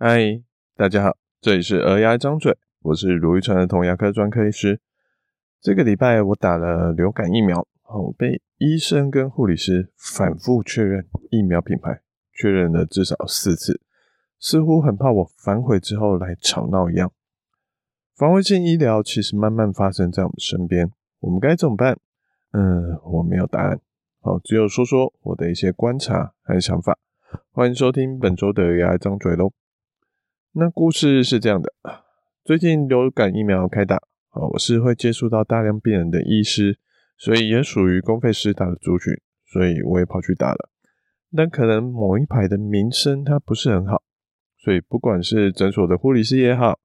嗨，大家好，这里是儿牙张嘴，我是如玉川的童牙科专科医师。这个礼拜我打了流感疫苗，后被医生跟护理师反复确认疫苗品牌，确认了至少四次，似乎很怕我反悔之后来吵闹一样。防卫性医疗其实慢慢发生在我们身边，我们该怎么办？嗯，我没有答案，好，只有说说我的一些观察和想法。欢迎收听本周的牙张嘴喽。那故事是这样的，最近流感疫苗开打，啊，我是会接触到大量病人的医师，所以也属于公费师打的族群，所以我也跑去打了。但可能某一排的名声它不是很好，所以不管是诊所的护理师也好，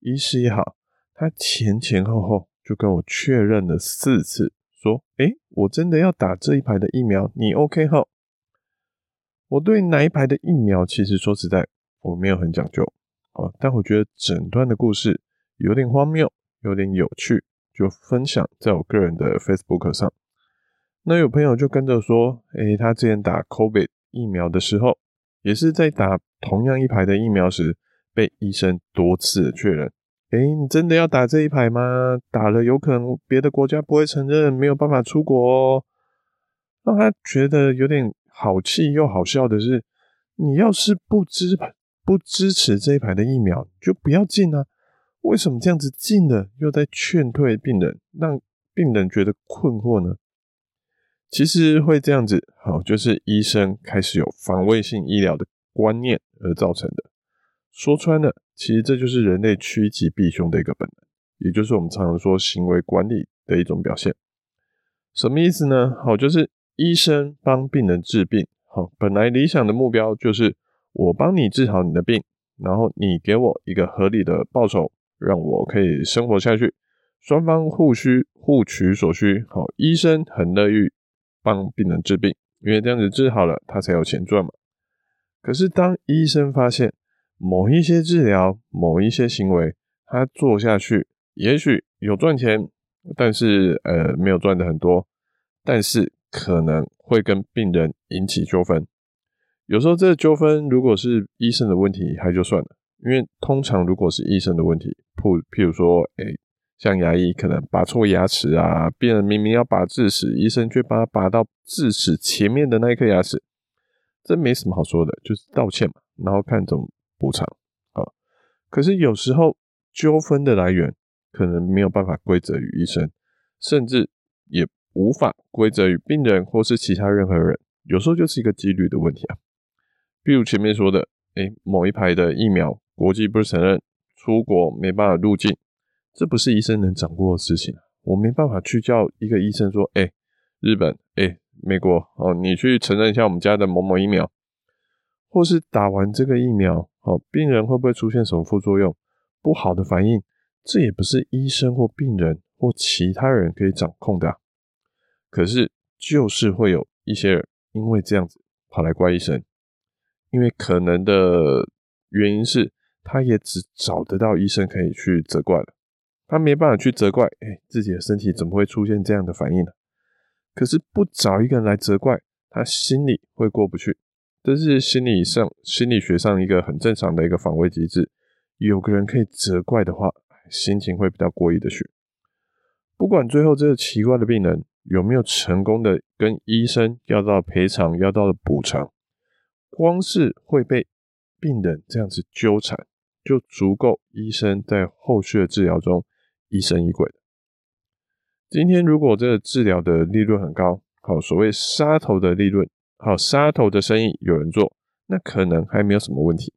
医师也好，他前前后后就跟我确认了四次，说：“诶，我真的要打这一排的疫苗，你 OK 后？”我对哪一排的疫苗，其实说实在，我没有很讲究。啊，但我觉得整段的故事有点荒谬，有点有趣，就分享在我个人的 Facebook 上。那有朋友就跟着说，诶，他之前打 COVID 疫苗的时候，也是在打同样一排的疫苗时，被医生多次确认，诶，你真的要打这一排吗？打了有可能别的国家不会承认，没有办法出国哦。让他觉得有点好气又好笑的是，你要是不知。不支持这一排的疫苗，就不要进啊！为什么这样子进了又在劝退病人，让病人觉得困惑呢？其实会这样子，好，就是医生开始有防卫性医疗的观念而造成的。说穿了，其实这就是人类趋吉避凶的一个本能，也就是我们常常说行为管理的一种表现。什么意思呢？好，就是医生帮病人治病，好，本来理想的目标就是。我帮你治好你的病，然后你给我一个合理的报酬，让我可以生活下去，双方互需互取所需。好，医生很乐意帮病人治病，因为这样子治好了，他才有钱赚嘛。可是当医生发现某一些治疗、某一些行为，他做下去也许有赚钱，但是呃没有赚的很多，但是可能会跟病人引起纠纷。有时候这个纠纷如果是医生的问题，还就算了，因为通常如果是医生的问题，譬譬如说，哎、像牙医可能拔错牙齿啊，病人明明要拔智齿，医生却把它拔到智齿前面的那一颗牙齿，这没什么好说的，就是道歉嘛，然后看怎么补偿啊。可是有时候纠纷的来源可能没有办法归责于医生，甚至也无法归责于病人或是其他任何人，有时候就是一个几率的问题啊。比如前面说的，哎，某一排的疫苗国际不承认，出国没办法入境，这不是医生能掌握的事情。我没办法去叫一个医生说，哎，日本，哎，美国，哦，你去承认一下我们家的某某疫苗，或是打完这个疫苗，哦，病人会不会出现什么副作用，不好的反应，这也不是医生或病人或其他人可以掌控的。可是就是会有一些人因为这样子跑来怪医生。因为可能的原因是，他也只找得到医生可以去责怪了，他没办法去责怪，哎，自己的身体怎么会出现这样的反应呢？可是不找一个人来责怪，他心里会过不去，这是心理上、心理学上一个很正常的一个防卫机制。有个人可以责怪的话，心情会比较过意的去。不管最后这个奇怪的病人有没有成功的跟医生要到赔偿、要到的补偿。光是会被病人这样子纠缠，就足够医生在后续的治疗中疑神疑鬼的。今天如果这个治疗的利润很高，好，所谓杀头的利润，好，杀头的生意有人做，那可能还没有什么问题。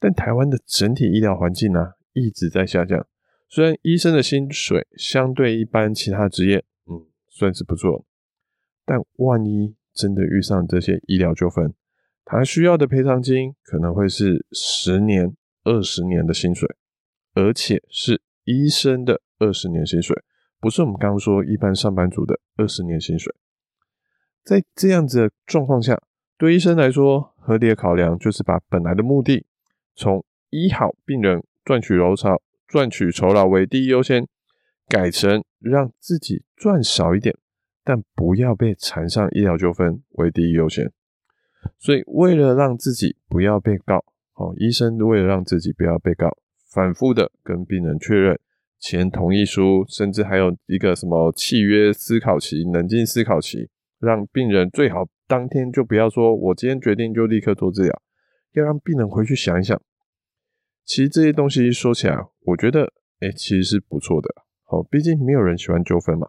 但台湾的整体医疗环境呢、一直在下降。虽然医生的薪水相对一般其他职业，嗯，算是不错，但万一真的遇上这些医疗纠纷，他需要的赔偿金可能会是十年、二十年的薪水，而且是医生的二十年薪水，不是我们刚刚说一般上班族的二十年薪水。在这样子的状况下，对医生来说，合理的考量就是把本来的目的从医好病人、赚取酬劳、赚取酬劳为第一优先，改成让自己赚少一点，但不要被缠上医疗纠纷为第一优先。所以，为了让自己不要被告，哦，医生为了让自己不要被告，反复的跟病人确认，签同意书，甚至还有一个什么契约思考期、冷静思考期，让病人最好当天就不要说“我今天决定就立刻做治疗”，要让病人回去想一想。其实这些东西说起来，我觉得，哎，其实是不错的。哦，毕竟没有人喜欢纠纷嘛。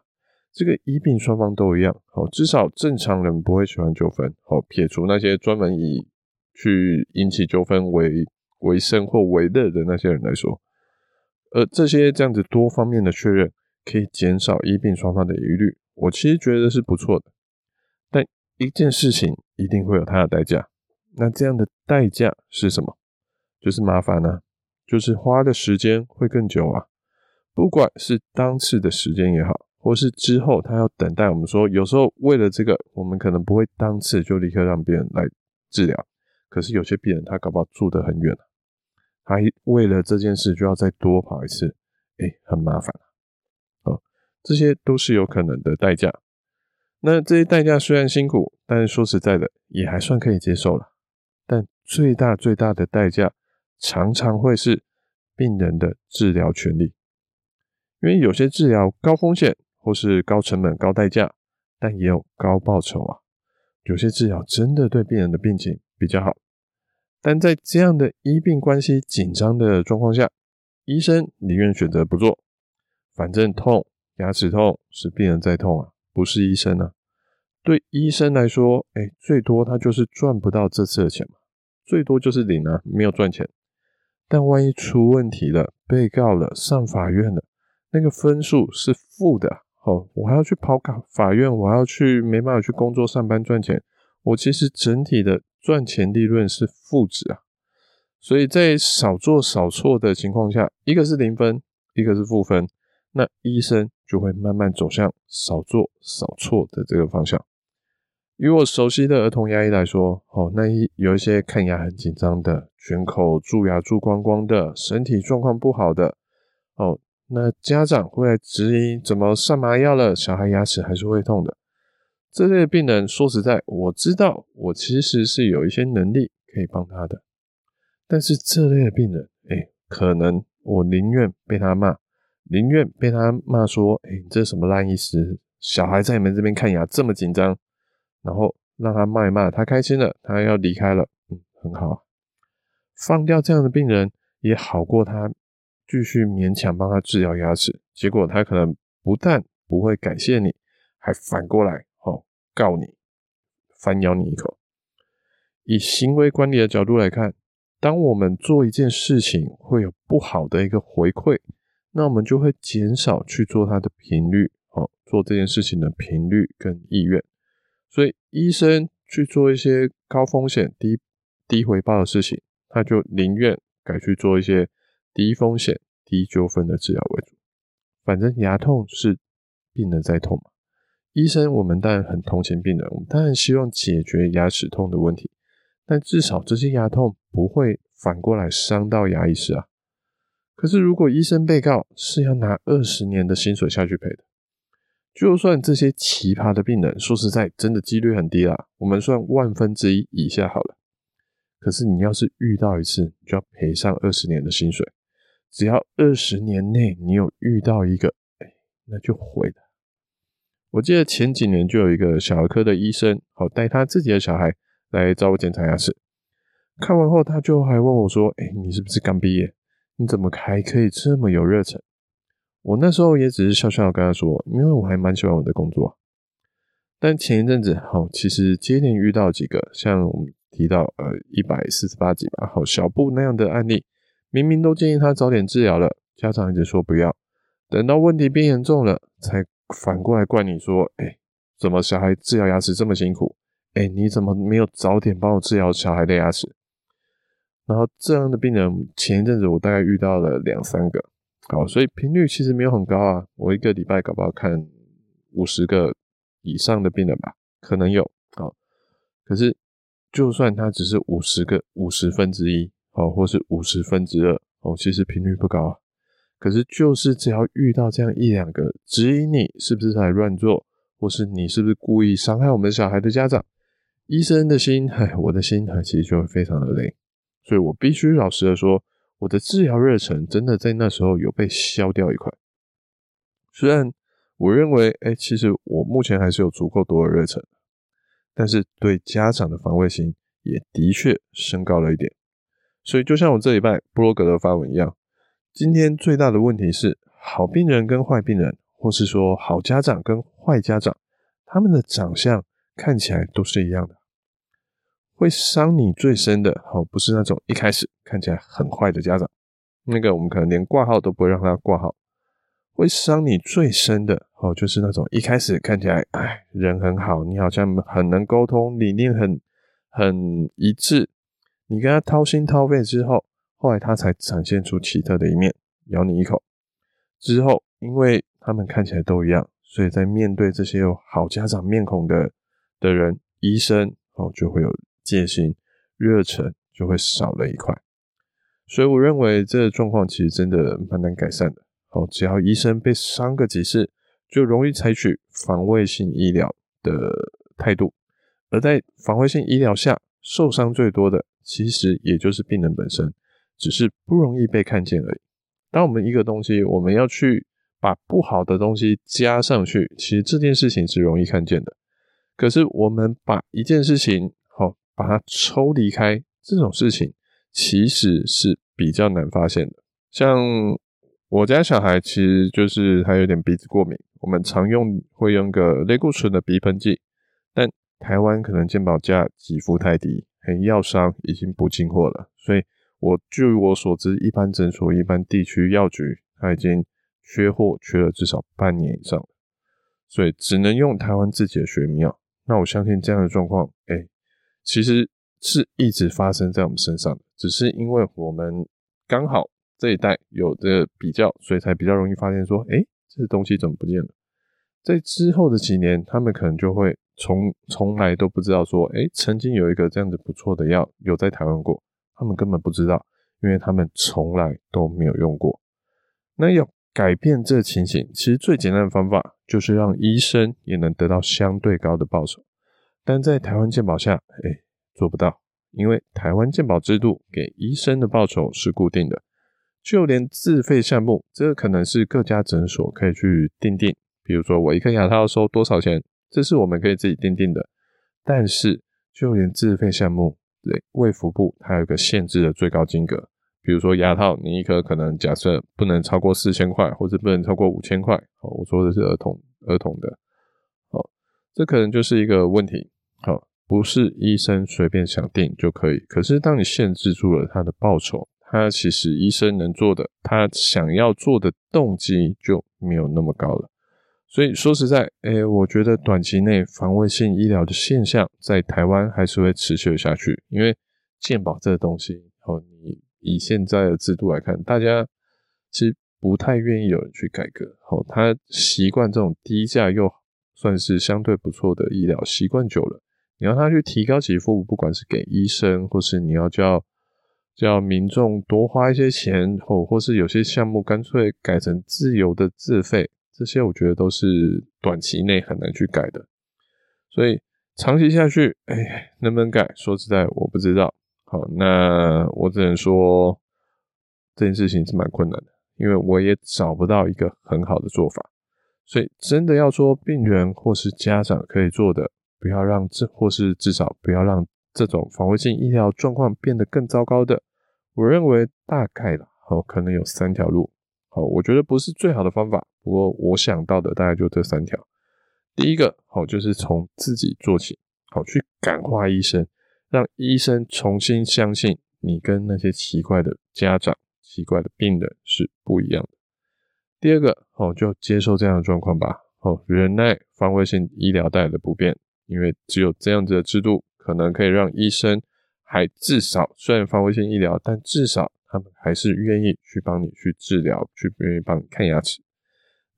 这个医病双方都一样。哦，至少正常人不会喜欢纠纷。哦，撇除那些专门以去引起纠纷为为生或为乐的那些人来说。而这些这样子多方面的确认，可以减少医病双方的疑虑，我其实觉得是不错的。但一件事情一定会有它的代价，那这样的代价是什么？就是麻烦呢，就是花的时间会更久啊。不管是当次的时间也好，或是之后他要等待，我们说有时候为了这个，我们可能不会当次就立刻让病人来治疗，可是有些病人他搞不好住得很远还为了这件事就要再多跑一次，哎、很麻烦哦，这些都是有可能的代价。那这些代价虽然辛苦，但是说实在的，也还算可以接受了。但最大最大的代价，常常会是病人的治疗权利，因为有些治疗高风险或是高成本高代价，但也有高报酬啊。有些治疗真的对病人的病情比较好。但在这样的医病关系紧张的状况下，医生宁愿选择不做，反正痛，牙齿痛是病人在痛啊，不是医生啊。对医生来说，哎，最多他就是赚不到这次的钱嘛，最多就是领啊，没有赚钱。但万一出问题了，被告了，上法院了，那个分数是负的，哦，我还要去跑卡法院，我还要去没办法去工作上班赚钱，我其实整体的。赚钱利润是负值啊，所以在少做少错的情况下，一个是零分，一个是负分，那医生就会慢慢走向少做少错的这个方向。以我熟悉的儿童牙医来说，哦，那一有一些看牙很紧张的，全口蛀牙蛀光光的，身体状况不好的，哦，那家长会来质疑，怎么上麻药了，小孩牙齿还是会痛的。这类病人，说实在，我知道我其实是有一些能力可以帮他的，但是这类的病人，哎，可能我宁愿被他骂，宁愿被他骂说，哎，你这什么烂医师，小孩在你们这边看牙这么紧张，然后让他骂一骂，他开心了，他要离开了，嗯，很好，放掉这样的病人也好过他继续勉强帮他治疗牙齿，结果他可能不但不会感谢你，还反过来哦。告你，反咬你一口。以行为管理的角度来看，当我们做一件事情会有不好的一个回馈，那我们就会减少去做它的频率，哦，做这件事情的频率跟意愿。所以，医生去做一些高风险、低低回报的事情，他就宁愿改去做一些低风险、低纠纷的治疗为主。反正牙痛是病人在痛嘛。医生，我们当然很同情病人，我们当然希望解决牙齿痛的问题，但至少这些牙痛不会反过来伤到牙医师啊。可是，如果医生被告是要拿二十年的薪水下去赔的，就算这些奇葩的病人，说实在，真的几率很低啦，我们算万分之一以下好了。可是，你要是遇到一次，就要赔上二十年的薪水。只要二十年内你有遇到一个，哎，那就毁了。我记得前几年就有一个小儿科的医生，好带他自己的小孩来找我检查牙齿。看完后，他就还问我说：“哎，你是不是刚毕业？你怎么还可以这么有热忱？”我那时候也只是笑笑跟他说：“因为我还蛮喜欢我的工作。”但前一阵子，好，其实接连遇到几个像我们提到呃一百四十八集吧，好小布那样的案例，明明都建议他早点治疗了，家长一直说不要，等到问题变严重了才。反过来怪你说，哎、怎么小孩治疗牙齿这么辛苦？哎、你怎么没有早点帮我治疗小孩的牙齿？然后这样的病人，前一阵子我大概遇到了两三个，好，所以频率其实没有很高啊。我一个礼拜搞不好看五十个以上的病人吧，可能有，好，可是就算他只是五十个五十分之一，哦，或是五十分之二，哦，其实频率不高啊。可是，就是只要遇到这样一两个质疑你是不是在乱做，或是你是不是故意伤害我们小孩的家长，医生的心，唉，我的心，其实就会非常的累。所以我必须老实的说，我的治疗热忱真的在那时候有被消掉一块。虽然我认为，哎，其实我目前还是有足够多的热忱，但是对家长的防卫心也的确升高了一点。所以就像我这礼拜布洛格的发文一样，今天最大的问题是，好病人跟坏病人，或是说好家长跟坏家长，他们的长相看起来都是一样的。会伤你最深的哦，不是那种一开始看起来很坏的家长，那个我们可能连挂号都不会让他挂号。会伤你最深的哦，就是那种一开始看起来哎人很好，你好像很能沟通，理念很很一致，你跟他掏心掏肺之后，后来他才展现出奇特的一面，咬你一口之后，因为他们看起来都一样，所以在面对这些有好家长面孔的的人，医生哦就会有。戒心、热忱就会少了一块，所以我认为这个状况其实真的蛮难改善的。哦，只要医生被伤个几次，就容易采取防卫性医疗的态度，而在防卫性医疗下，受伤最多的其实也就是病人本身，只是不容易被看见而已。当我们一个东西，我们要去把不好的东西加上去，其实这件事情是容易看见的。可是我们把一件事情，好把它抽离开这种事情，其实是比较难发现的。像我家小孩，其实就是他有点鼻子过敏，我们常用会用个类固醇的鼻喷剂，但台湾可能健保价给付太低，很药商已经不进货了，所以我据我所知，一般诊所、一般地区药局，它已经缺货，缺了至少半年以上，所以只能用台湾自己的学名药。那我相信这样的状况，哎、其实是一直发生在我们身上的，只是因为我们刚好这一代有的比较，所以才比较容易发现说，诶，这东西怎么不见了？在之后的几年，他们可能就会从从来都不知道说，诶，曾经有一个这样子不错的药有在台湾过，他们根本不知道，因为他们从来都没有用过。那要改变这情形，其实最简单的方法就是让医生也能得到相对高的报酬。但在台湾健保下，哎，做不到，因为台湾健保制度给医生的报酬是固定的，就连自费项目，这个可能是各家诊所可以去定定。比如说，我一颗牙套收多少钱，这是我们可以自己定定的。但是，就连自费项目，对，卫福部它有一个限制的最高金额。比如说牙套，你一颗可能假设不能超过四千块，或者不能超过五千块。好，我说的是儿童儿童的，好，这可能就是一个问题。好，不是医生随便想定就可以。可是当你限制住了他的报酬，他其实医生能做的，他想要做的动机就没有那么高了。所以说实在，诶，我觉得短期内防卫性医疗的现象在台湾还是会持续下去，因为健保这个东西，哦，你以现在的制度来看，大家其实不太愿意有人去改革。哦，他习惯这种低价又算是相对不错的医疗，习惯久了。你要他去提高给付，不管是给医生，或是你要叫叫民众多花一些钱，或或是有些项目干脆改成自由的自费，这些我觉得都是短期内很难去改的。所以长期下去，哎，能不能改？说实在，我不知道。好，那我只能说这件事情是蛮困难的，因为我也找不到一个很好的做法。所以真的要说病人或是家长可以做的。不要让这，或是至少不要让这种防卫性医疗状况变得更糟糕的。我认为大概的，好，可能有三条路。好，我觉得不是最好的方法，不过我想到的大概就这三条。第一个，好，就是从自己做起，好，去感化医生，让医生重新相信你跟那些奇怪的家长、奇怪的病人是不一样的。第二个，好，就接受这样的状况吧，好，忍耐防卫性医疗带来的不便。因为只有这样子的制度，可能可以让医生还至少，虽然防卫性医疗，但至少他们还是愿意去帮你去治疗，去愿意帮你看牙齿。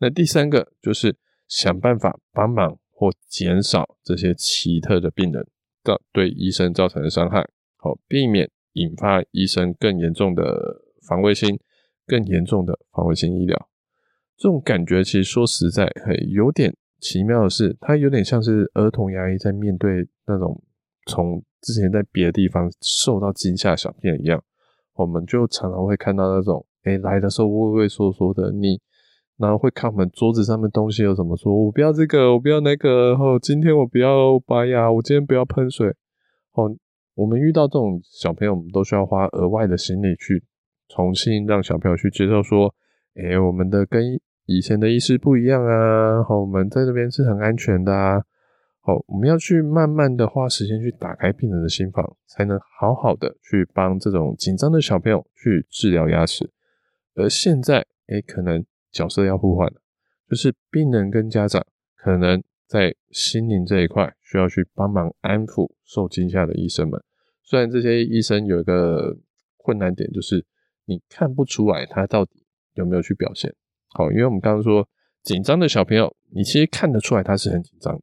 那第三个就是想办法帮忙或减少这些奇特的病人的对医生造成的伤害，好，避免引发医生更严重的防卫心、更严重的防卫性医疗。这种感觉其实说实在，嘿，有点。奇妙的是，它有点像是儿童牙医在面对那种从之前在别的地方受到惊吓小朋友一样，我们就常常会看到那种，哎、来的时候畏畏缩缩的，你然后会看我们桌子上面东西有什么，说我不要这个，我不要那个，然后今天我不要拔牙，我今天不要喷水。哦，我们遇到这种小朋友，我们都需要花额外的心力去重新让小朋友去接受说，哎、我们的跟以前的医师不一样啊，好，我们在这边是很安全的啊。好，我们要去慢慢的花时间去打开病人的心房，才能好好的去帮这种紧张的小朋友去治疗牙齿。而现在，哎、可能角色要互换了，就是病人跟家长可能在心灵这一块需要去帮忙安抚受惊吓的医生们。虽然这些医生有一个困难点，就是你看不出来他到底有没有去表现。好，因为我们刚刚说紧张的小朋友，你其实看得出来他是很紧张的。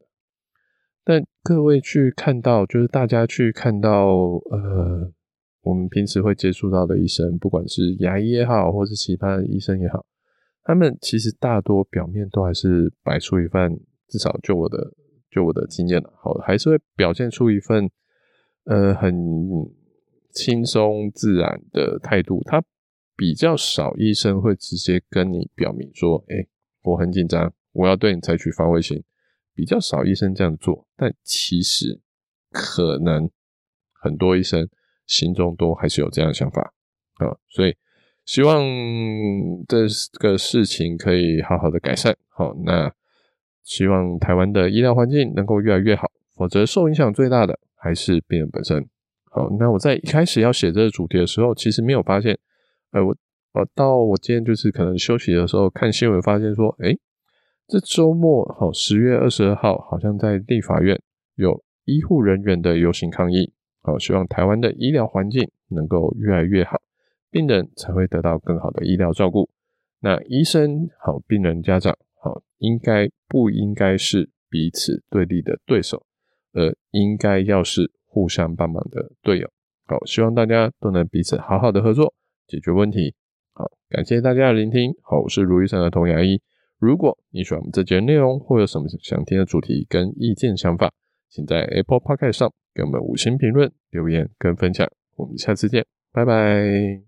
但各位去看到，就是大家去看到，呃，我们平时会接触到的医生，不管是牙医也好，或是其他的医生也好，他们其实大多表面都还是摆出一份，至少就我的就我的经验了，好，还是会表现出一份，呃，很轻松自然的态度。他比较少医生会直接跟你表明说，哎、我很紧张，我要对你采取防卫性。比较少医生这样做，但其实可能很多医生心中都还是有这样的想法啊，所以希望这个事情可以好好的改善。好，那希望台湾的医疗环境能够越来越好，否则受影响最大的还是病人本身。好，那我在一开始要写这个主题的时候，其实没有发现，呃，我我到我今天就是可能休息的时候看新闻，发现说，诶这周末，好，十月二十二号，好像在立法院有医护人员的游行抗议，好，希望台湾的医疗环境能够越来越好，病人才会得到更好的医疗照顾。那医生好，病人家长好，应该不应该是彼此对立的对手，而应该要是互相帮忙的队友。好，希望大家都能彼此好好的合作，解决问题。好，感谢大家的聆听。好，我是如意山的童牙医。如果你喜欢我们这节内容，或有什么想听的主题跟意见想法，请在 Apple Podcast 上给我们五星评论、留言跟分享。我们下次见，拜拜。